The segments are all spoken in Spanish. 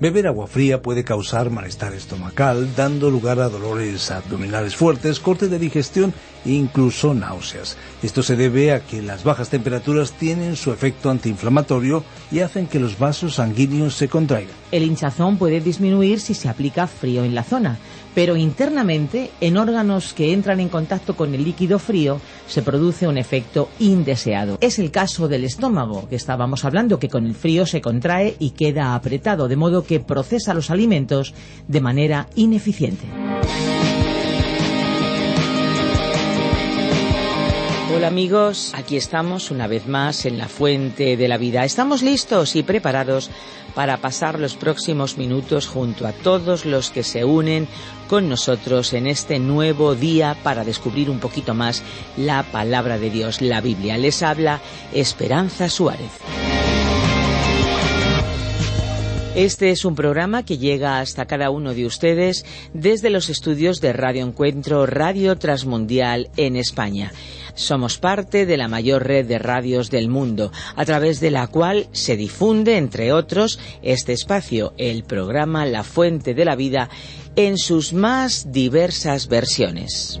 Beber agua fría puede causar malestar estomacal, dando lugar a dolores abdominales fuertes, corte de digestión incluso náuseas. Esto se debe a que las bajas temperaturas tienen su efecto antiinflamatorio y hacen que los vasos sanguíneos se contraigan. El hinchazón puede disminuir si se aplica frío en la zona, pero internamente, en órganos que entran en contacto con el líquido frío, se produce un efecto indeseado. Es el caso del estómago, que estábamos hablando, que con el frío se contrae y queda apretado, de modo que procesa los alimentos de manera ineficiente. Amigos, aquí estamos una vez más en la fuente de la vida. Estamos listos y preparados para pasar los próximos minutos junto a todos los que se unen con nosotros en este nuevo día para descubrir un poquito más la palabra de Dios, la Biblia. Les habla Esperanza Suárez. Este es un programa que llega hasta cada uno de ustedes desde los estudios de Radio Encuentro Radio Transmundial en España. Somos parte de la mayor red de radios del mundo, a través de la cual se difunde, entre otros, este espacio, el programa La Fuente de la Vida, en sus más diversas versiones.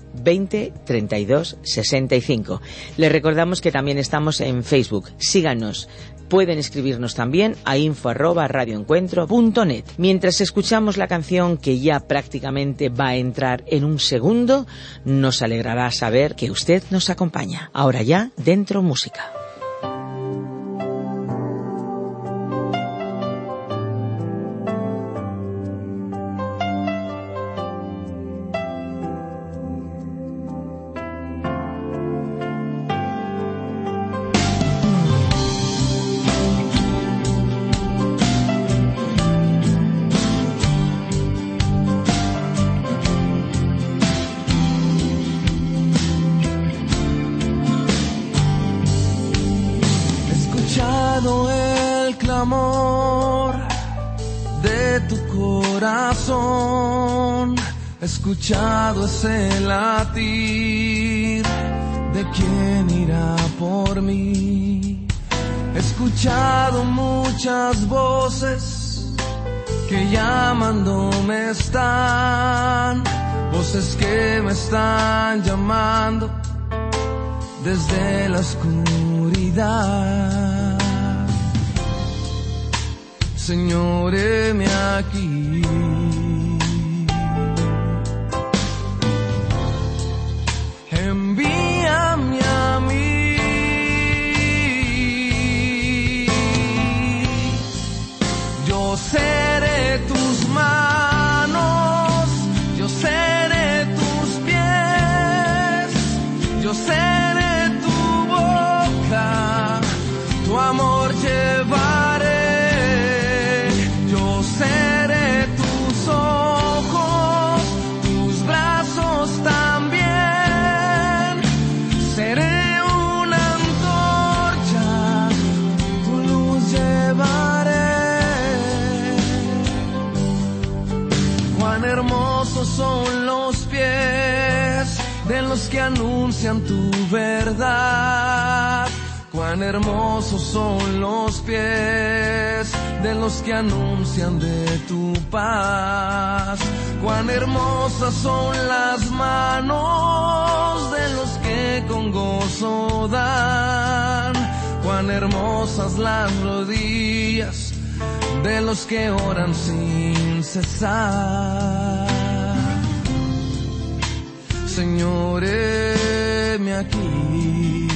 20 32 65. Les recordamos que también estamos en Facebook. Síganos. Pueden escribirnos también a info. Mientras escuchamos la canción que ya prácticamente va a entrar en un segundo, nos alegrará saber que usted nos acompaña. Ahora ya, dentro música. Llamándome están, voces que me están llamando desde la oscuridad. Señor, aquí. Que anuncian tu verdad. Cuán hermosos son los pies de los que anuncian de tu paz. Cuán hermosas son las manos de los que con gozo dan. Cuán hermosas las rodillas de los que oran sin cesar. Señor, me aquí.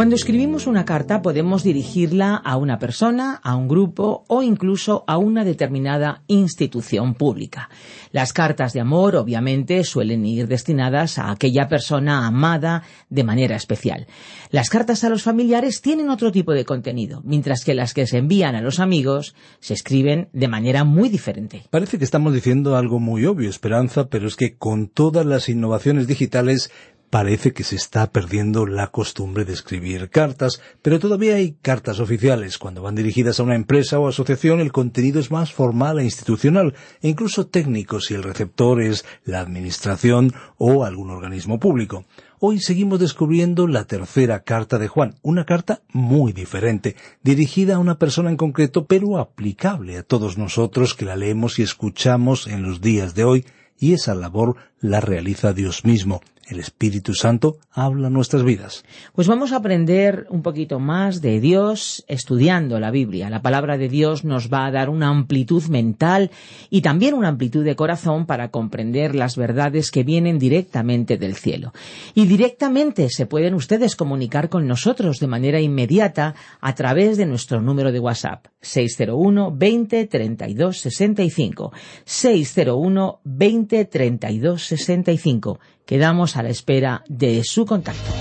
Cuando escribimos una carta podemos dirigirla a una persona, a un grupo o incluso a una determinada institución pública. Las cartas de amor obviamente suelen ir destinadas a aquella persona amada de manera especial. Las cartas a los familiares tienen otro tipo de contenido, mientras que las que se envían a los amigos se escriben de manera muy diferente. Parece que estamos diciendo algo muy obvio, Esperanza, pero es que con todas las innovaciones digitales parece que se está perdiendo la costumbre de escribir cartas, pero todavía hay cartas oficiales. Cuando van dirigidas a una empresa o asociación, el contenido es más formal e institucional, e incluso técnico si el receptor es la administración o algún organismo público. Hoy seguimos descubriendo la tercera carta de Juan, una carta muy diferente, dirigida a una persona en concreto, pero aplicable a todos nosotros que la leemos y escuchamos en los días de hoy, y esa labor la realiza Dios mismo. El Espíritu Santo habla nuestras vidas. Pues vamos a aprender un poquito más de Dios estudiando la Biblia. La palabra de Dios nos va a dar una amplitud mental y también una amplitud de corazón para comprender las verdades que vienen directamente del cielo. Y directamente se pueden ustedes comunicar con nosotros de manera inmediata a través de nuestro número de WhatsApp 601 20 32 65 601 20 32 65 Quedamos a la espera de su contacto.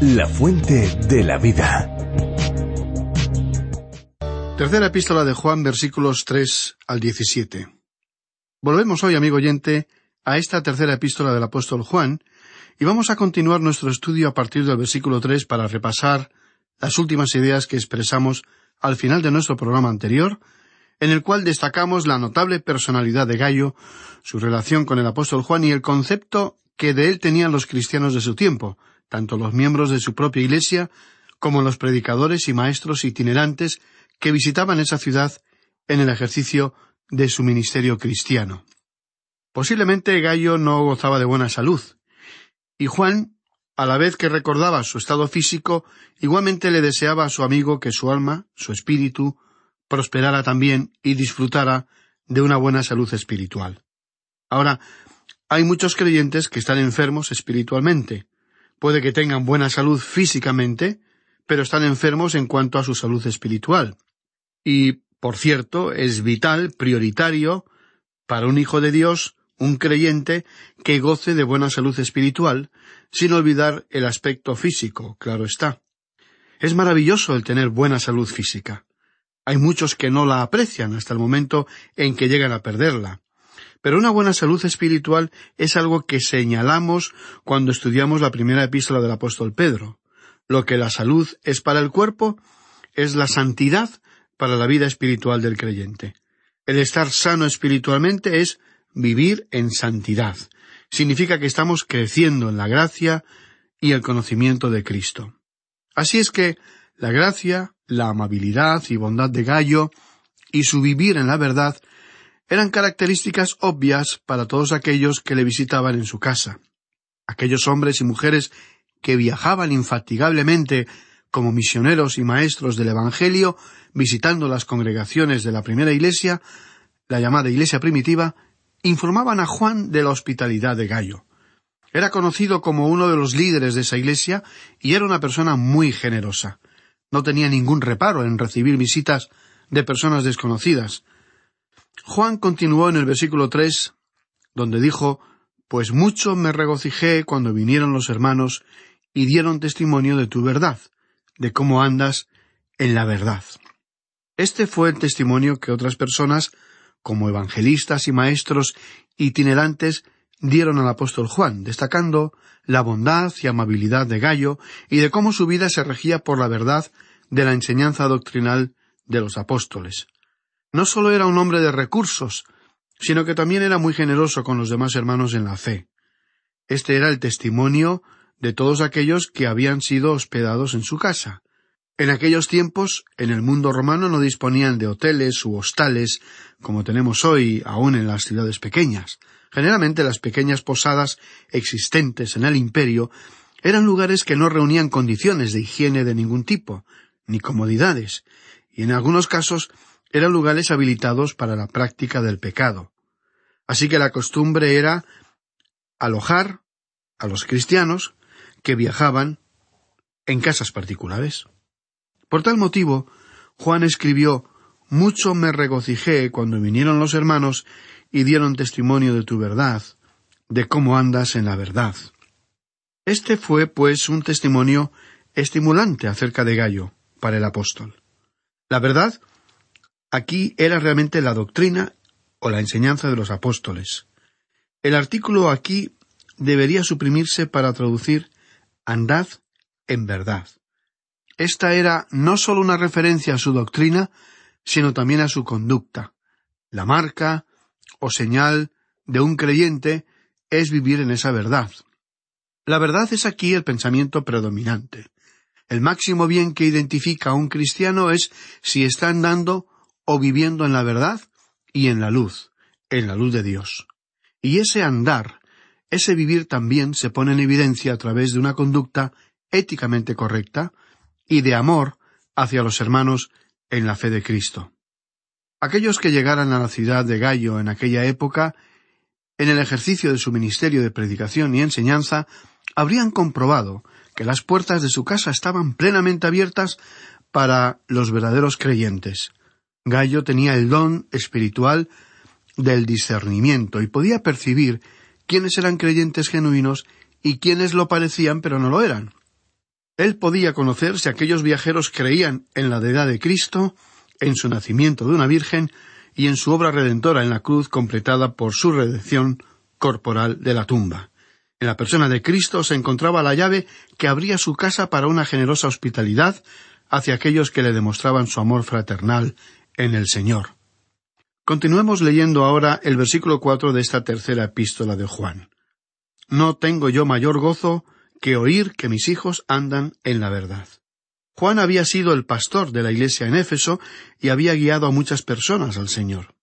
La fuente de la vida. Tercera epístola de Juan, versículos 3 al 17. Volvemos hoy, amigo oyente, a esta tercera epístola del apóstol Juan, y vamos a continuar nuestro estudio a partir del versículo 3 para repasar las últimas ideas que expresamos al final de nuestro programa anterior, en el cual destacamos la notable personalidad de Gallo, su relación con el apóstol Juan y el concepto que de él tenían los cristianos de su tiempo, tanto los miembros de su propia iglesia como los predicadores y maestros itinerantes que visitaban esa ciudad en el ejercicio de su ministerio cristiano. Posiblemente Gallo no gozaba de buena salud, y Juan, a la vez que recordaba su estado físico, igualmente le deseaba a su amigo que su alma, su espíritu, prosperara también y disfrutara de una buena salud espiritual. Ahora, hay muchos creyentes que están enfermos espiritualmente. Puede que tengan buena salud físicamente, pero están enfermos en cuanto a su salud espiritual. Y, por cierto, es vital, prioritario, para un hijo de Dios, un creyente, que goce de buena salud espiritual, sin olvidar el aspecto físico, claro está. Es maravilloso el tener buena salud física. Hay muchos que no la aprecian hasta el momento en que llegan a perderla. Pero una buena salud espiritual es algo que señalamos cuando estudiamos la primera epístola del apóstol Pedro. Lo que la salud es para el cuerpo es la santidad para la vida espiritual del creyente. El estar sano espiritualmente es vivir en santidad. Significa que estamos creciendo en la gracia y el conocimiento de Cristo. Así es que la gracia, la amabilidad y bondad de Gallo y su vivir en la verdad eran características obvias para todos aquellos que le visitaban en su casa. Aquellos hombres y mujeres que viajaban infatigablemente como misioneros y maestros del Evangelio, visitando las congregaciones de la primera iglesia, la llamada iglesia primitiva, informaban a Juan de la hospitalidad de Gallo. Era conocido como uno de los líderes de esa iglesia y era una persona muy generosa. No tenía ningún reparo en recibir visitas de personas desconocidas. Juan continuó en el versículo tres, donde dijo Pues mucho me regocijé cuando vinieron los hermanos y dieron testimonio de tu verdad, de cómo andas en la verdad. Este fue el testimonio que otras personas, como evangelistas y maestros itinerantes, dieron al apóstol Juan, destacando la bondad y amabilidad de Gallo y de cómo su vida se regía por la verdad de la enseñanza doctrinal de los apóstoles. No solo era un hombre de recursos, sino que también era muy generoso con los demás hermanos en la fe. Este era el testimonio de todos aquellos que habían sido hospedados en su casa. En aquellos tiempos, en el mundo romano no disponían de hoteles u hostales, como tenemos hoy aún en las ciudades pequeñas. Generalmente las pequeñas posadas existentes en el imperio eran lugares que no reunían condiciones de higiene de ningún tipo, ni comodidades, y en algunos casos eran lugares habilitados para la práctica del pecado. Así que la costumbre era alojar a los cristianos que viajaban en casas particulares. Por tal motivo, Juan escribió Mucho me regocijé cuando vinieron los hermanos y dieron testimonio de tu verdad, de cómo andas en la verdad. Este fue, pues, un testimonio estimulante acerca de Gallo para el apóstol. La verdad aquí era realmente la doctrina o la enseñanza de los apóstoles. El artículo aquí debería suprimirse para traducir andad en verdad. Esta era no sólo una referencia a su doctrina, sino también a su conducta. La marca o señal de un creyente es vivir en esa verdad. La verdad es aquí el pensamiento predominante. El máximo bien que identifica a un cristiano es si está andando o viviendo en la verdad y en la luz, en la luz de Dios. Y ese andar, ese vivir también se pone en evidencia a través de una conducta éticamente correcta y de amor hacia los hermanos en la fe de Cristo. Aquellos que llegaran a la ciudad de Gallo en aquella época, en el ejercicio de su ministerio de predicación y enseñanza, habrían comprobado que las puertas de su casa estaban plenamente abiertas para los verdaderos creyentes. Gallo tenía el don espiritual del discernimiento y podía percibir quiénes eran creyentes genuinos y quiénes lo parecían pero no lo eran. Él podía conocer si aquellos viajeros creían en la deidad de Cristo, en su nacimiento de una virgen y en su obra redentora en la cruz completada por su redención corporal de la tumba. En la persona de Cristo se encontraba la llave que abría su casa para una generosa hospitalidad hacia aquellos que le demostraban su amor fraternal en el Señor. Continuemos leyendo ahora el versículo cuatro de esta tercera epístola de Juan. No tengo yo mayor gozo que oír que mis hijos andan en la verdad. Juan había sido el pastor de la iglesia en Éfeso y había guiado a muchas personas al Señor.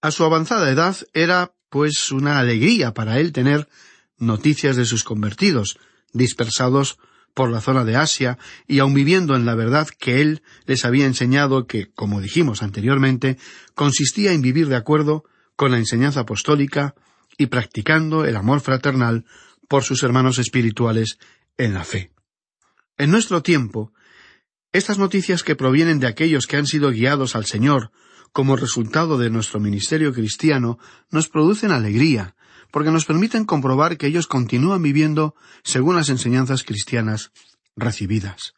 A su avanzada edad era, pues, una alegría para él tener noticias de sus convertidos, dispersados por la zona de Asia y aun viviendo en la verdad que él les había enseñado que, como dijimos anteriormente, consistía en vivir de acuerdo con la enseñanza apostólica y practicando el amor fraternal por sus hermanos espirituales en la fe. En nuestro tiempo, estas noticias que provienen de aquellos que han sido guiados al Señor como resultado de nuestro ministerio cristiano nos producen alegría, porque nos permiten comprobar que ellos continúan viviendo según las enseñanzas cristianas recibidas.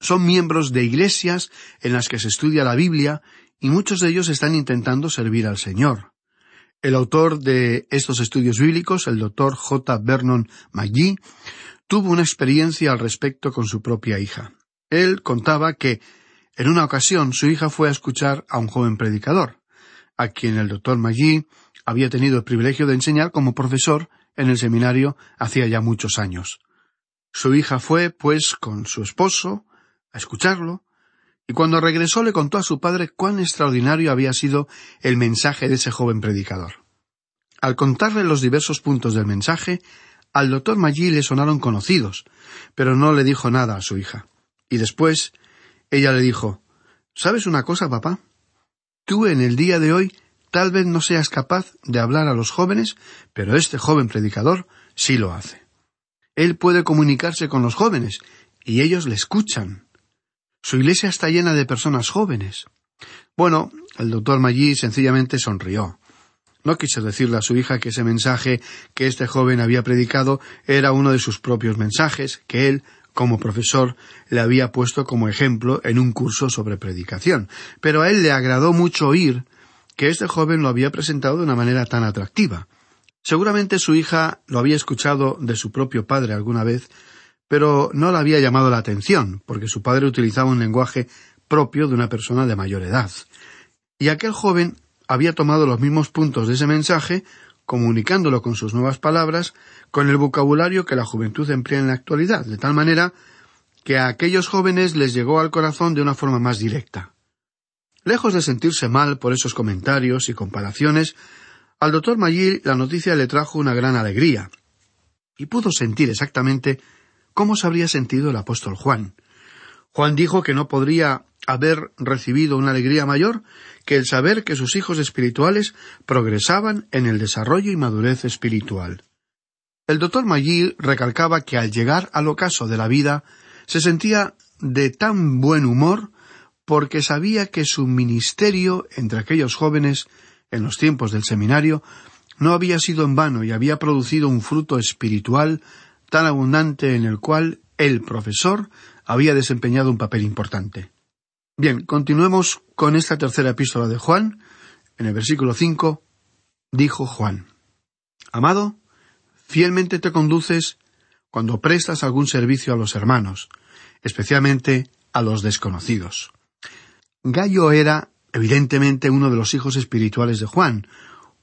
Son miembros de iglesias en las que se estudia la Biblia y muchos de ellos están intentando servir al Señor. El autor de estos estudios bíblicos, el doctor J. Vernon McGee, tuvo una experiencia al respecto con su propia hija. Él contaba que en una ocasión su hija fue a escuchar a un joven predicador, a quien el doctor McGee había tenido el privilegio de enseñar como profesor en el seminario hacía ya muchos años. Su hija fue, pues, con su esposo, a escucharlo, y cuando regresó le contó a su padre cuán extraordinario había sido el mensaje de ese joven predicador. Al contarle los diversos puntos del mensaje, al doctor Maggi le sonaron conocidos, pero no le dijo nada a su hija. Y después ella le dijo ¿Sabes una cosa, papá? Tú en el día de hoy tal vez no seas capaz de hablar a los jóvenes, pero este joven predicador sí lo hace. Él puede comunicarse con los jóvenes, y ellos le escuchan. Su iglesia está llena de personas jóvenes. Bueno, el doctor Maggi sencillamente sonrió. No quiso decirle a su hija que ese mensaje que este joven había predicado era uno de sus propios mensajes, que él, como profesor, le había puesto como ejemplo en un curso sobre predicación. Pero a él le agradó mucho oír que este joven lo había presentado de una manera tan atractiva. Seguramente su hija lo había escuchado de su propio padre alguna vez, pero no le había llamado la atención, porque su padre utilizaba un lenguaje propio de una persona de mayor edad. Y aquel joven había tomado los mismos puntos de ese mensaje, comunicándolo con sus nuevas palabras, con el vocabulario que la juventud emplea en la actualidad, de tal manera que a aquellos jóvenes les llegó al corazón de una forma más directa. Lejos de sentirse mal por esos comentarios y comparaciones, al doctor Mayil la noticia le trajo una gran alegría, y pudo sentir exactamente cómo se habría sentido el apóstol Juan. Juan dijo que no podría haber recibido una alegría mayor que el saber que sus hijos espirituales progresaban en el desarrollo y madurez espiritual. El doctor Maggi recalcaba que al llegar al ocaso de la vida se sentía de tan buen humor porque sabía que su ministerio entre aquellos jóvenes en los tiempos del seminario no había sido en vano y había producido un fruto espiritual tan abundante en el cual el profesor había desempeñado un papel importante. Bien, continuemos con esta tercera epístola de Juan. En el versículo cinco dijo Juan Amado, fielmente te conduces cuando prestas algún servicio a los hermanos, especialmente a los desconocidos. Gallo era, evidentemente, uno de los hijos espirituales de Juan,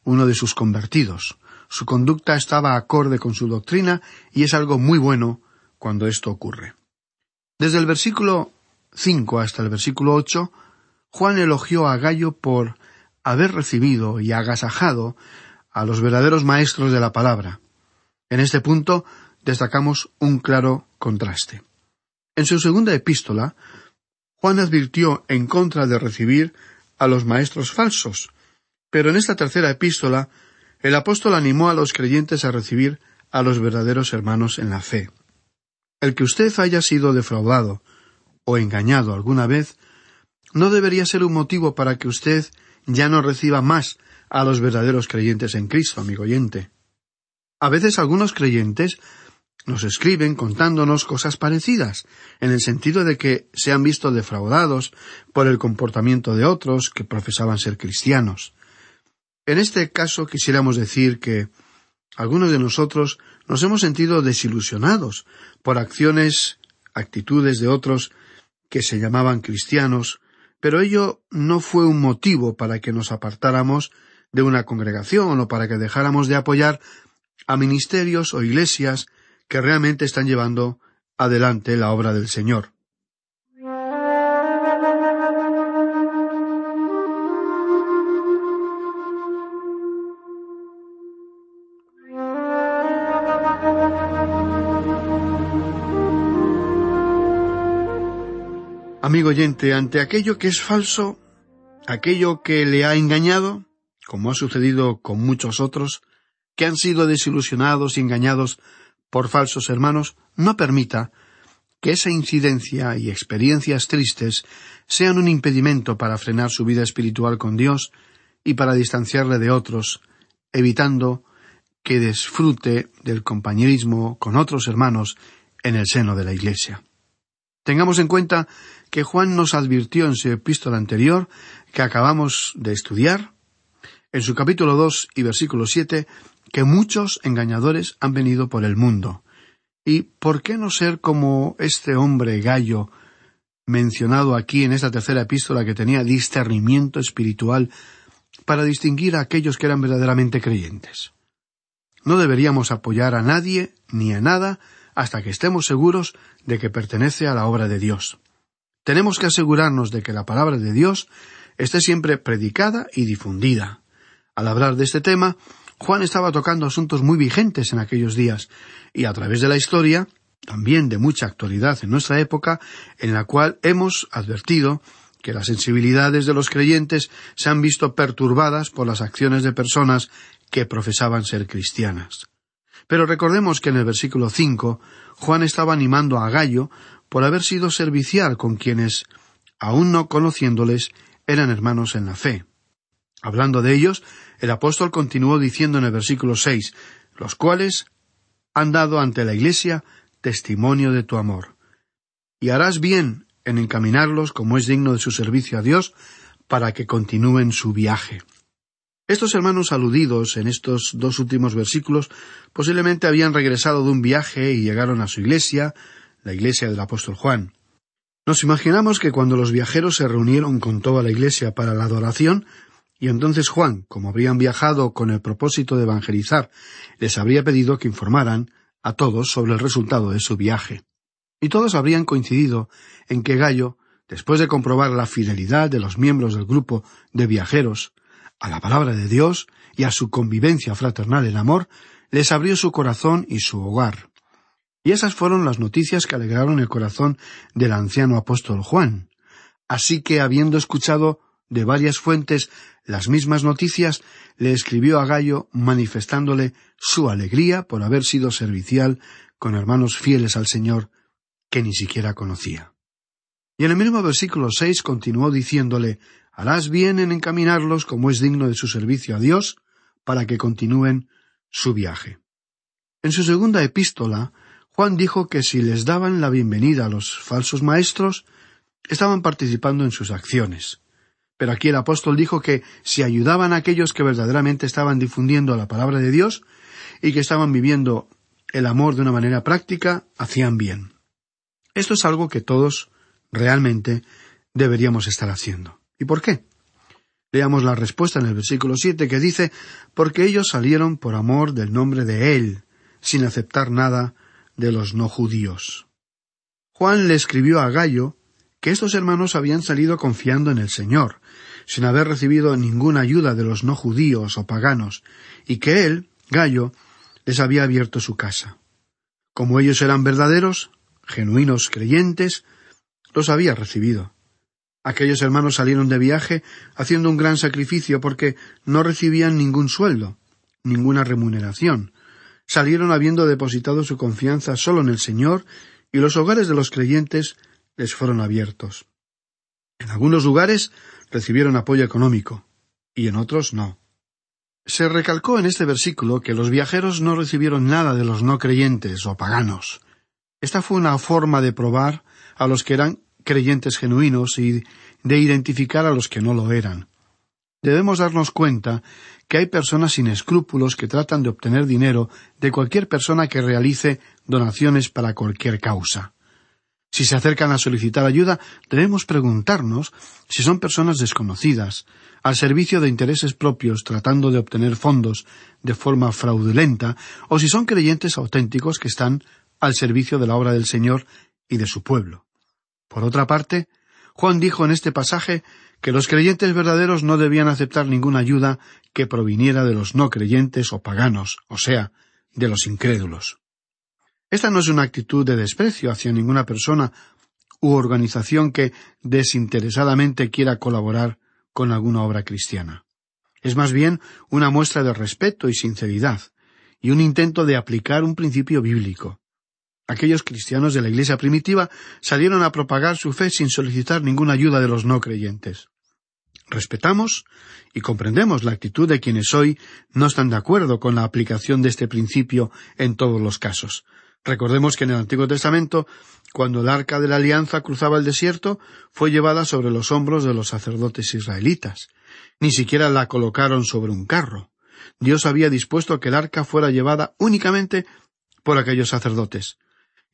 uno de sus convertidos. Su conducta estaba acorde con su doctrina y es algo muy bueno cuando esto ocurre. Desde el versículo cinco hasta el versículo ocho, Juan elogió a Gallo por haber recibido y agasajado a los verdaderos maestros de la palabra. En este punto destacamos un claro contraste. En su segunda epístola, Juan advirtió en contra de recibir a los maestros falsos, pero en esta tercera epístola el apóstol animó a los creyentes a recibir a los verdaderos hermanos en la fe. El que usted haya sido defraudado o engañado alguna vez no debería ser un motivo para que usted ya no reciba más a los verdaderos creyentes en Cristo, amigo oyente. A veces algunos creyentes nos escriben contándonos cosas parecidas, en el sentido de que se han visto defraudados por el comportamiento de otros que profesaban ser cristianos. En este caso quisiéramos decir que algunos de nosotros nos hemos sentido desilusionados por acciones, actitudes de otros que se llamaban cristianos, pero ello no fue un motivo para que nos apartáramos de una congregación o para que dejáramos de apoyar a ministerios o iglesias que realmente están llevando adelante la obra del Señor. Amigo oyente, ante aquello que es falso, aquello que le ha engañado, como ha sucedido con muchos otros, que han sido desilusionados y engañados por falsos hermanos, no permita que esa incidencia y experiencias tristes sean un impedimento para frenar su vida espiritual con Dios y para distanciarle de otros, evitando que disfrute del compañerismo con otros hermanos en el seno de la Iglesia. Tengamos en cuenta que Juan nos advirtió en su epístola anterior que acabamos de estudiar, en su capítulo dos y versículo siete, que muchos engañadores han venido por el mundo. ¿Y por qué no ser como este hombre gallo mencionado aquí en esta tercera epístola que tenía discernimiento espiritual para distinguir a aquellos que eran verdaderamente creyentes. No deberíamos apoyar a nadie ni a nada hasta que estemos seguros de que pertenece a la obra de Dios. Tenemos que asegurarnos de que la palabra de Dios esté siempre predicada y difundida. Al hablar de este tema, Juan estaba tocando asuntos muy vigentes en aquellos días, y a través de la historia, también de mucha actualidad en nuestra época, en la cual hemos advertido que las sensibilidades de los creyentes se han visto perturbadas por las acciones de personas que profesaban ser cristianas. Pero recordemos que en el versículo cinco Juan estaba animando a Gallo por haber sido servicial con quienes, aun no conociéndoles, eran hermanos en la fe. Hablando de ellos, el apóstol continuó diciendo en el versículo seis los cuales han dado ante la Iglesia testimonio de tu amor. Y harás bien en encaminarlos como es digno de su servicio a Dios, para que continúen su viaje. Estos hermanos aludidos en estos dos últimos versículos posiblemente habían regresado de un viaje y llegaron a su iglesia, la iglesia del apóstol Juan. Nos imaginamos que cuando los viajeros se reunieron con toda la iglesia para la adoración, y entonces Juan, como habrían viajado con el propósito de evangelizar, les habría pedido que informaran a todos sobre el resultado de su viaje. Y todos habrían coincidido en que Gallo, después de comprobar la fidelidad de los miembros del grupo de viajeros a la palabra de Dios y a su convivencia fraternal en amor, les abrió su corazón y su hogar. Y esas fueron las noticias que alegraron el corazón del anciano apóstol Juan. Así que, habiendo escuchado de varias fuentes las mismas noticias, le escribió a Gallo manifestándole su alegría por haber sido servicial con hermanos fieles al Señor que ni siquiera conocía. Y en el mismo versículo seis continuó diciéndole harás bien en encaminarlos como es digno de su servicio a Dios, para que continúen su viaje. En su segunda epístola, Juan dijo que si les daban la bienvenida a los falsos maestros, estaban participando en sus acciones. Pero aquí el apóstol dijo que si ayudaban a aquellos que verdaderamente estaban difundiendo la palabra de Dios y que estaban viviendo el amor de una manera práctica, hacían bien. Esto es algo que todos realmente deberíamos estar haciendo. ¿Y por qué? Leamos la respuesta en el versículo siete que dice porque ellos salieron por amor del nombre de Él, sin aceptar nada de los no judíos. Juan le escribió a Gallo que estos hermanos habían salido confiando en el Señor, sin haber recibido ninguna ayuda de los no judíos o paganos, y que él, Gallo, les había abierto su casa. Como ellos eran verdaderos, genuinos creyentes, los había recibido. Aquellos hermanos salieron de viaje haciendo un gran sacrificio porque no recibían ningún sueldo, ninguna remuneración. Salieron habiendo depositado su confianza solo en el Señor y los hogares de los creyentes les fueron abiertos. En algunos lugares recibieron apoyo económico y en otros no. Se recalcó en este versículo que los viajeros no recibieron nada de los no creyentes o paganos. Esta fue una forma de probar a los que eran creyentes genuinos y de identificar a los que no lo eran. Debemos darnos cuenta que hay personas sin escrúpulos que tratan de obtener dinero de cualquier persona que realice donaciones para cualquier causa. Si se acercan a solicitar ayuda, debemos preguntarnos si son personas desconocidas, al servicio de intereses propios tratando de obtener fondos de forma fraudulenta, o si son creyentes auténticos que están al servicio de la obra del Señor y de su pueblo. Por otra parte, Juan dijo en este pasaje que los creyentes verdaderos no debían aceptar ninguna ayuda que proviniera de los no creyentes o paganos, o sea, de los incrédulos. Esta no es una actitud de desprecio hacia ninguna persona u organización que desinteresadamente quiera colaborar con alguna obra cristiana. Es más bien una muestra de respeto y sinceridad, y un intento de aplicar un principio bíblico. Aquellos cristianos de la Iglesia primitiva salieron a propagar su fe sin solicitar ninguna ayuda de los no creyentes. Respetamos y comprendemos la actitud de quienes hoy no están de acuerdo con la aplicación de este principio en todos los casos. Recordemos que en el Antiguo Testamento, cuando el arca de la alianza cruzaba el desierto, fue llevada sobre los hombros de los sacerdotes israelitas. Ni siquiera la colocaron sobre un carro. Dios había dispuesto que el arca fuera llevada únicamente por aquellos sacerdotes.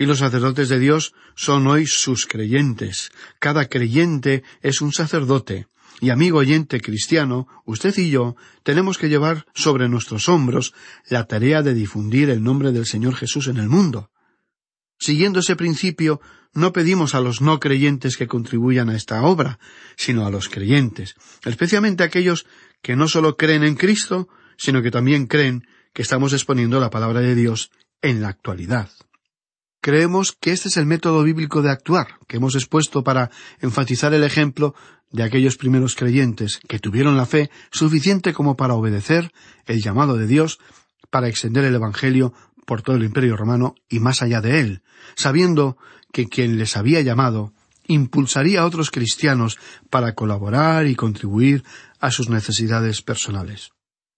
Y los sacerdotes de Dios son hoy sus creyentes. Cada creyente es un sacerdote, Y amigo oyente cristiano, usted y yo tenemos que llevar sobre nuestros hombros la tarea de difundir el nombre del Señor Jesús en el mundo. Siguiendo ese principio, no pedimos a los no creyentes que contribuyan a esta obra, sino a los creyentes, especialmente aquellos que no solo creen en Cristo, sino que también creen que estamos exponiendo la palabra de Dios en la actualidad. Creemos que este es el método bíblico de actuar que hemos expuesto para enfatizar el ejemplo de aquellos primeros creyentes que tuvieron la fe suficiente como para obedecer el llamado de Dios para extender el Evangelio por todo el imperio romano y más allá de él, sabiendo que quien les había llamado impulsaría a otros cristianos para colaborar y contribuir a sus necesidades personales.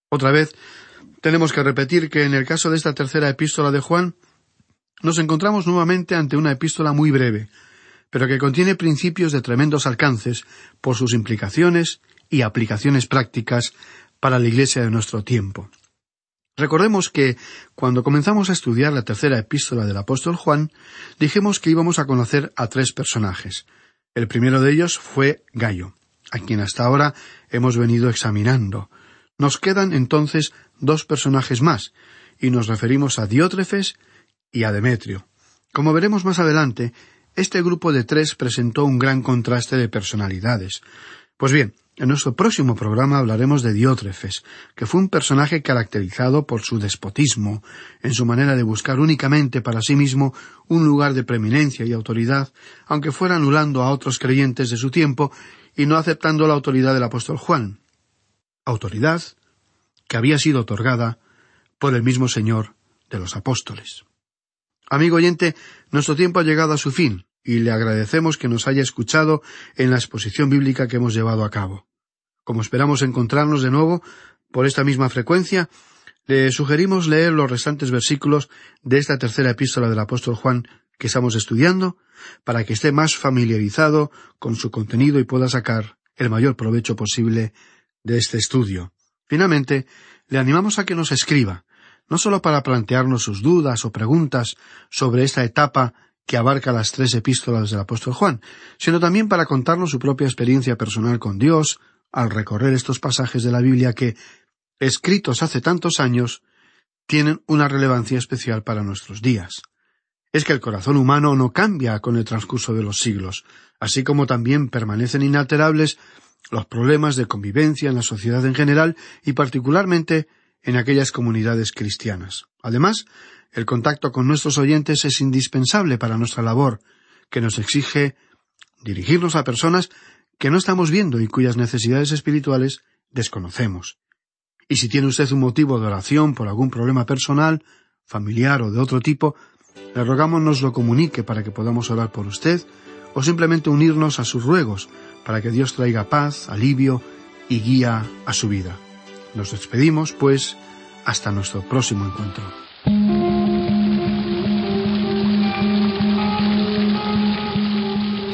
Otra vez, tenemos que repetir que en el caso de esta tercera epístola de Juan, nos encontramos nuevamente ante una epístola muy breve, pero que contiene principios de tremendos alcances por sus implicaciones y aplicaciones prácticas para la Iglesia de nuestro tiempo. Recordemos que cuando comenzamos a estudiar la tercera epístola del apóstol Juan, dijimos que íbamos a conocer a tres personajes. El primero de ellos fue Gallo, a quien hasta ahora hemos venido examinando. Nos quedan entonces dos personajes más, y nos referimos a Diótrefes y a Demetrio. Como veremos más adelante, este grupo de tres presentó un gran contraste de personalidades. Pues bien, en nuestro próximo programa hablaremos de Diótrefes, que fue un personaje caracterizado por su despotismo, en su manera de buscar únicamente para sí mismo un lugar de preeminencia y autoridad, aunque fuera anulando a otros creyentes de su tiempo y no aceptando la autoridad del apóstol Juan. Autoridad que había sido otorgada por el mismo Señor de los apóstoles. Amigo oyente, nuestro tiempo ha llegado a su fin, y le agradecemos que nos haya escuchado en la exposición bíblica que hemos llevado a cabo. Como esperamos encontrarnos de nuevo por esta misma frecuencia, le sugerimos leer los restantes versículos de esta tercera epístola del apóstol Juan que estamos estudiando, para que esté más familiarizado con su contenido y pueda sacar el mayor provecho posible de este estudio. Finalmente, le animamos a que nos escriba, no solo para plantearnos sus dudas o preguntas sobre esta etapa que abarca las tres epístolas del apóstol Juan, sino también para contarnos su propia experiencia personal con Dios al recorrer estos pasajes de la Biblia que, escritos hace tantos años, tienen una relevancia especial para nuestros días. Es que el corazón humano no cambia con el transcurso de los siglos, así como también permanecen inalterables los problemas de convivencia en la sociedad en general y particularmente en aquellas comunidades cristianas. Además, el contacto con nuestros oyentes es indispensable para nuestra labor, que nos exige dirigirnos a personas que no estamos viendo y cuyas necesidades espirituales desconocemos. Y si tiene usted un motivo de oración por algún problema personal, familiar o de otro tipo, le rogamos nos lo comunique para que podamos orar por usted o simplemente unirnos a sus ruegos para que Dios traiga paz, alivio y guía a su vida. Nos despedimos, pues, hasta nuestro próximo encuentro.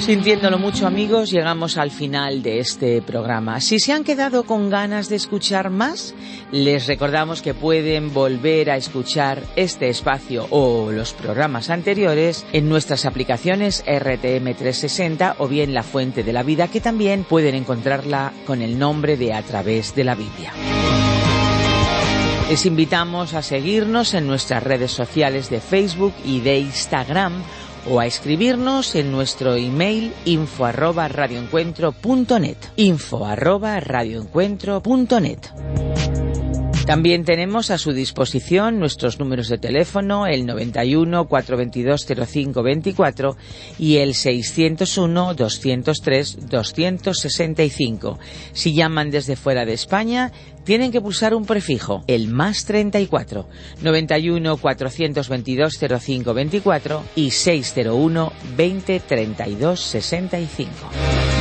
Sintiéndolo mucho amigos, llegamos al final de este programa. Si se han quedado con ganas de escuchar más, les recordamos que pueden volver a escuchar este espacio o los programas anteriores en nuestras aplicaciones RTM360 o bien La Fuente de la Vida, que también pueden encontrarla con el nombre de A través de la Biblia. Les invitamos a seguirnos en nuestras redes sociales de Facebook y de Instagram o a escribirnos en nuestro email info arroba info arroba también tenemos a su disposición nuestros números de teléfono, el 91 422 0524 y el 601 203 265. Si llaman desde fuera de España, tienen que pulsar un prefijo, el más 34, 91 422 0524 y 601 20 32 65.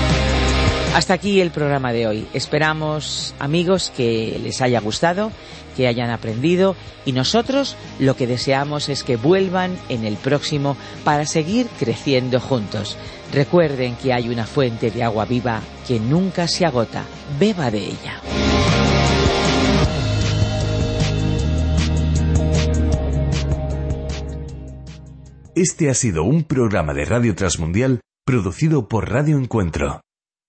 Hasta aquí el programa de hoy. Esperamos, amigos, que les haya gustado, que hayan aprendido y nosotros lo que deseamos es que vuelvan en el próximo para seguir creciendo juntos. Recuerden que hay una fuente de agua viva que nunca se agota. Beba de ella. Este ha sido un programa de Radio Transmundial producido por Radio Encuentro.